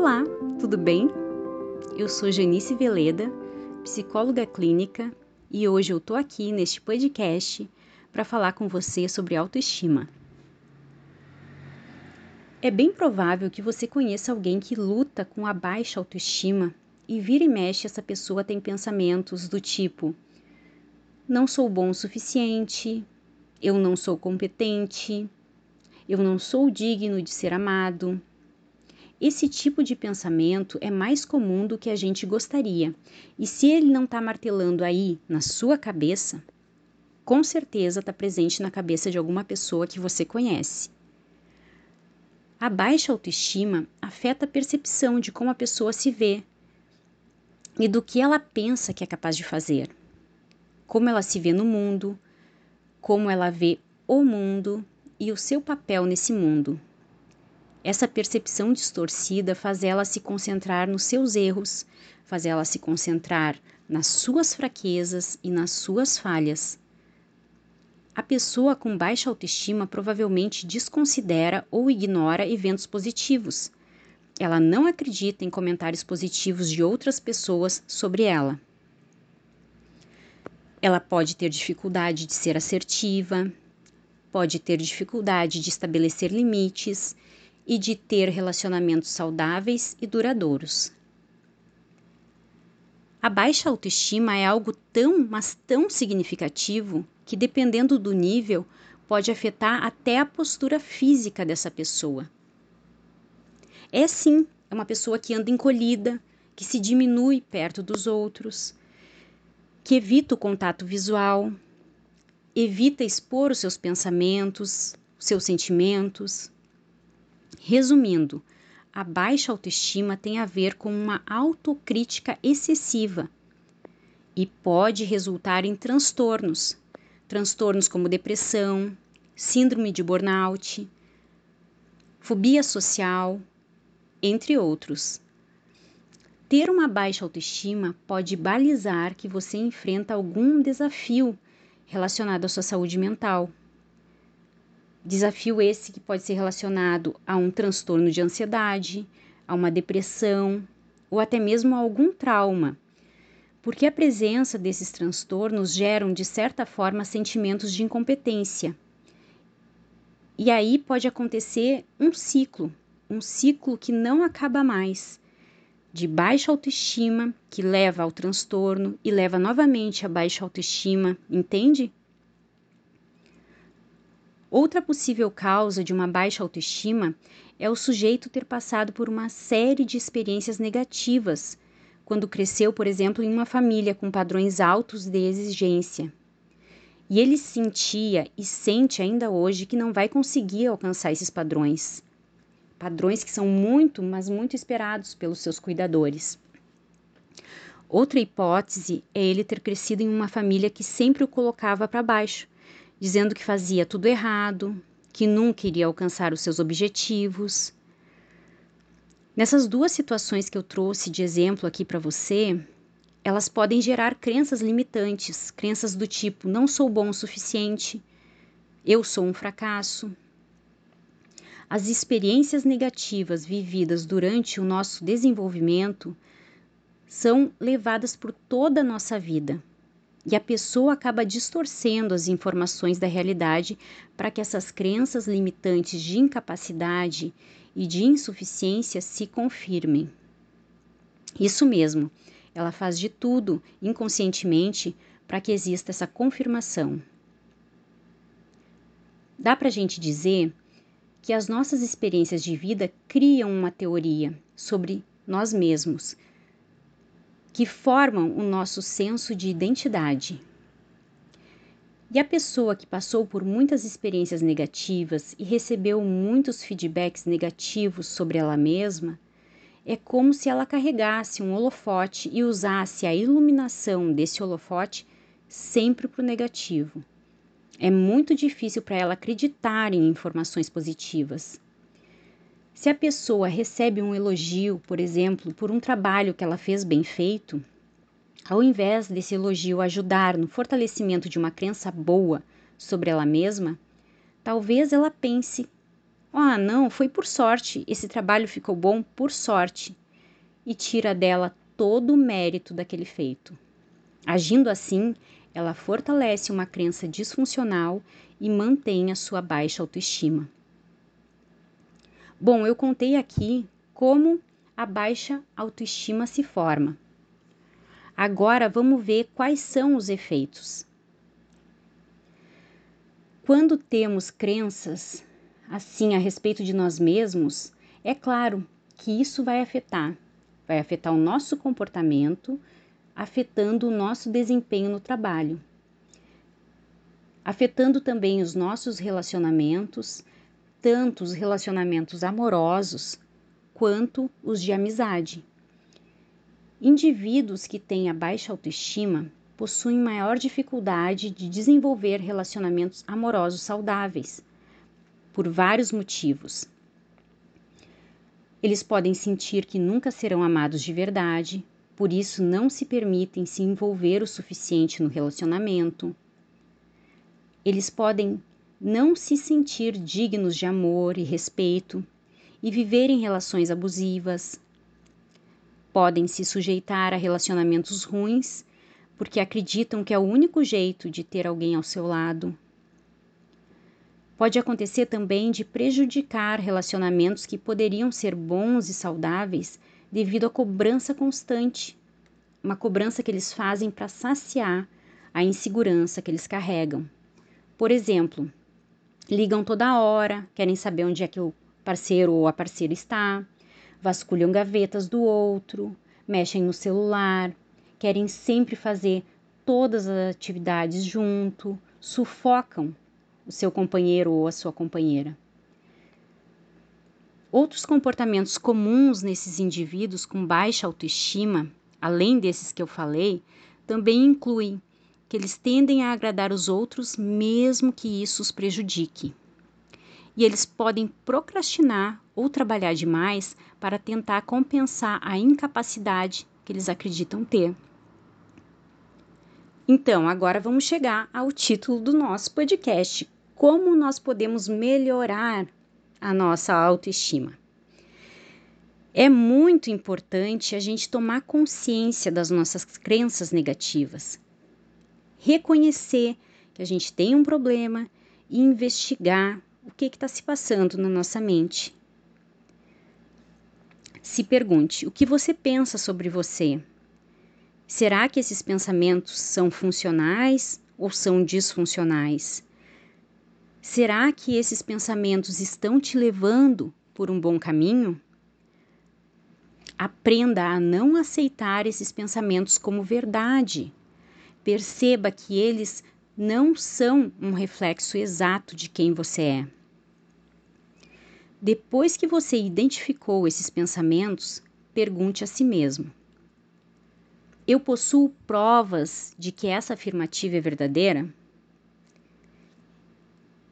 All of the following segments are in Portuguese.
Olá, tudo bem? Eu sou Janice Veleda, psicóloga clínica, e hoje eu tô aqui neste podcast para falar com você sobre autoestima. É bem provável que você conheça alguém que luta com a baixa autoestima e vira e mexe essa pessoa tem pensamentos do tipo: não sou bom o suficiente, eu não sou competente, eu não sou digno de ser amado, esse tipo de pensamento é mais comum do que a gente gostaria, e se ele não está martelando aí na sua cabeça, com certeza está presente na cabeça de alguma pessoa que você conhece. A baixa autoestima afeta a percepção de como a pessoa se vê e do que ela pensa que é capaz de fazer, como ela se vê no mundo, como ela vê o mundo e o seu papel nesse mundo. Essa percepção distorcida faz ela se concentrar nos seus erros, faz ela se concentrar nas suas fraquezas e nas suas falhas. A pessoa com baixa autoestima provavelmente desconsidera ou ignora eventos positivos. Ela não acredita em comentários positivos de outras pessoas sobre ela. Ela pode ter dificuldade de ser assertiva, pode ter dificuldade de estabelecer limites e de ter relacionamentos saudáveis e duradouros. A baixa autoestima é algo tão, mas tão significativo que, dependendo do nível, pode afetar até a postura física dessa pessoa. É sim, é uma pessoa que anda encolhida, que se diminui perto dos outros, que evita o contato visual, evita expor os seus pensamentos, os seus sentimentos, Resumindo, a baixa autoestima tem a ver com uma autocrítica excessiva e pode resultar em transtornos, transtornos como depressão, síndrome de burnout, fobia social, entre outros. Ter uma baixa autoestima pode balizar que você enfrenta algum desafio relacionado à sua saúde mental, Desafio esse que pode ser relacionado a um transtorno de ansiedade, a uma depressão ou até mesmo a algum trauma, porque a presença desses transtornos geram, de certa forma, sentimentos de incompetência. E aí pode acontecer um ciclo, um ciclo que não acaba mais, de baixa autoestima, que leva ao transtorno e leva novamente a baixa autoestima, entende? Outra possível causa de uma baixa autoestima é o sujeito ter passado por uma série de experiências negativas quando cresceu, por exemplo, em uma família com padrões altos de exigência. E ele sentia e sente ainda hoje que não vai conseguir alcançar esses padrões. Padrões que são muito, mas muito esperados pelos seus cuidadores. Outra hipótese é ele ter crescido em uma família que sempre o colocava para baixo dizendo que fazia tudo errado, que nunca iria alcançar os seus objetivos. Nessas duas situações que eu trouxe de exemplo aqui para você, elas podem gerar crenças limitantes, crenças do tipo não sou bom o suficiente, eu sou um fracasso. As experiências negativas vividas durante o nosso desenvolvimento são levadas por toda a nossa vida e a pessoa acaba distorcendo as informações da realidade para que essas crenças limitantes de incapacidade e de insuficiência se confirmem. Isso mesmo, ela faz de tudo inconscientemente para que exista essa confirmação. Dá para a gente dizer que as nossas experiências de vida criam uma teoria sobre nós mesmos que formam o nosso senso de identidade. E a pessoa que passou por muitas experiências negativas e recebeu muitos feedbacks negativos sobre ela mesma, é como se ela carregasse um holofote e usasse a iluminação desse holofote sempre para o negativo. É muito difícil para ela acreditar em informações positivas. Se a pessoa recebe um elogio, por exemplo, por um trabalho que ela fez bem feito, ao invés desse elogio ajudar no fortalecimento de uma crença boa sobre ela mesma, talvez ela pense Ah, oh, não, foi por sorte, esse trabalho ficou bom por sorte. E tira dela todo o mérito daquele feito. Agindo assim, ela fortalece uma crença disfuncional e mantém a sua baixa autoestima. Bom, eu contei aqui como a baixa autoestima se forma. Agora vamos ver quais são os efeitos. Quando temos crenças assim a respeito de nós mesmos, é claro que isso vai afetar, vai afetar o nosso comportamento, afetando o nosso desempenho no trabalho, afetando também os nossos relacionamentos, tanto os relacionamentos amorosos quanto os de amizade. Indivíduos que têm a baixa autoestima possuem maior dificuldade de desenvolver relacionamentos amorosos saudáveis, por vários motivos. Eles podem sentir que nunca serão amados de verdade, por isso não se permitem se envolver o suficiente no relacionamento. Eles podem não se sentir dignos de amor e respeito e viver em relações abusivas. Podem se sujeitar a relacionamentos ruins porque acreditam que é o único jeito de ter alguém ao seu lado. Pode acontecer também de prejudicar relacionamentos que poderiam ser bons e saudáveis devido à cobrança constante, uma cobrança que eles fazem para saciar a insegurança que eles carregam. Por exemplo, ligam toda hora, querem saber onde é que o parceiro ou a parceira está, vasculham gavetas do outro, mexem no celular, querem sempre fazer todas as atividades junto, sufocam o seu companheiro ou a sua companheira. Outros comportamentos comuns nesses indivíduos com baixa autoestima, além desses que eu falei, também incluem que eles tendem a agradar os outros mesmo que isso os prejudique. E eles podem procrastinar ou trabalhar demais para tentar compensar a incapacidade que eles acreditam ter. Então, agora vamos chegar ao título do nosso podcast: Como nós podemos melhorar a nossa autoestima. É muito importante a gente tomar consciência das nossas crenças negativas, reconhecer que a gente tem um problema e investigar o que está se passando na nossa mente. Se pergunte: o que você pensa sobre você? Será que esses pensamentos são funcionais ou são disfuncionais? Será que esses pensamentos estão te levando por um bom caminho? Aprenda a não aceitar esses pensamentos como verdade. Perceba que eles não são um reflexo exato de quem você é. Depois que você identificou esses pensamentos, pergunte a si mesmo: Eu possuo provas de que essa afirmativa é verdadeira?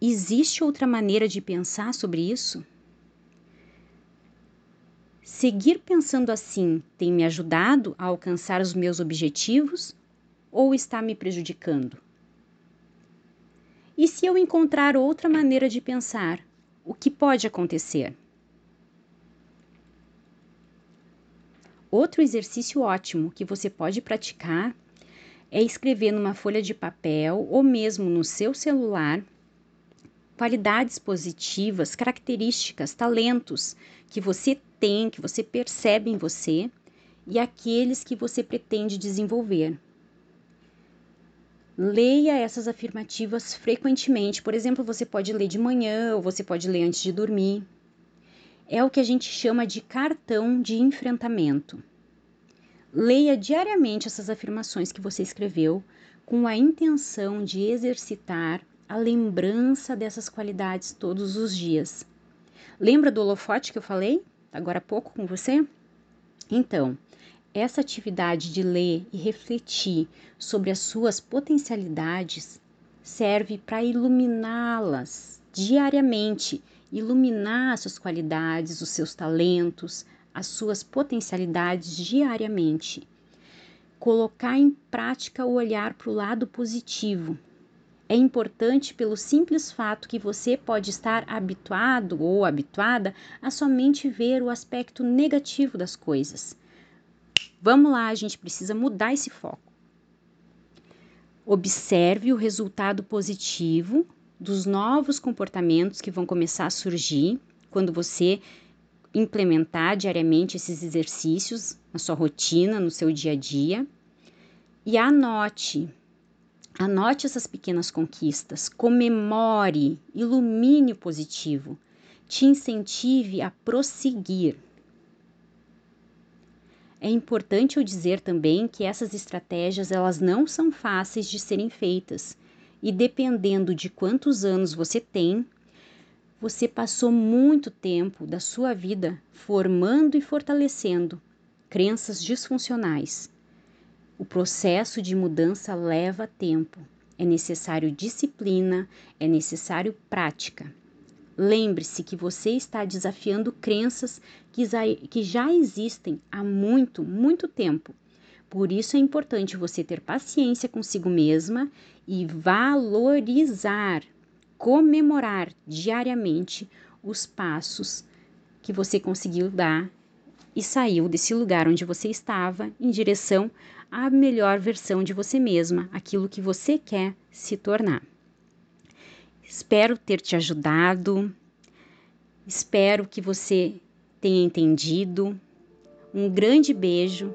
Existe outra maneira de pensar sobre isso? Seguir pensando assim tem me ajudado a alcançar os meus objetivos ou está me prejudicando? E se eu encontrar outra maneira de pensar, o que pode acontecer? Outro exercício ótimo que você pode praticar é escrever numa folha de papel ou mesmo no seu celular qualidades positivas, características, talentos que você tem, que você percebe em você e aqueles que você pretende desenvolver. Leia essas afirmativas frequentemente. Por exemplo, você pode ler de manhã ou você pode ler antes de dormir. É o que a gente chama de cartão de enfrentamento. Leia diariamente essas afirmações que você escreveu com a intenção de exercitar a lembrança dessas qualidades todos os dias. Lembra do holofote que eu falei agora há pouco com você? Então, essa atividade de ler e refletir sobre as suas potencialidades serve para iluminá-las diariamente, iluminar as suas qualidades, os seus talentos, as suas potencialidades diariamente. Colocar em prática o olhar para o lado positivo, É importante pelo simples fato que você pode estar habituado ou habituada a somente ver o aspecto negativo das coisas. Vamos lá, a gente precisa mudar esse foco. Observe o resultado positivo dos novos comportamentos que vão começar a surgir quando você implementar diariamente esses exercícios na sua rotina, no seu dia a dia. E anote, anote essas pequenas conquistas, comemore, ilumine o positivo, te incentive a prosseguir. É importante eu dizer também que essas estratégias elas não são fáceis de serem feitas e dependendo de quantos anos você tem, você passou muito tempo da sua vida formando e fortalecendo crenças disfuncionais. O processo de mudança leva tempo. É necessário disciplina, é necessário prática. Lembre-se que você está desafiando crenças que já existem há muito, muito tempo. Por isso é importante você ter paciência consigo mesma e valorizar, comemorar diariamente os passos que você conseguiu dar e saiu desse lugar onde você estava em direção à melhor versão de você mesma, aquilo que você quer se tornar. Espero ter te ajudado. Espero que você tenha entendido. Um grande beijo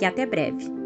e até breve.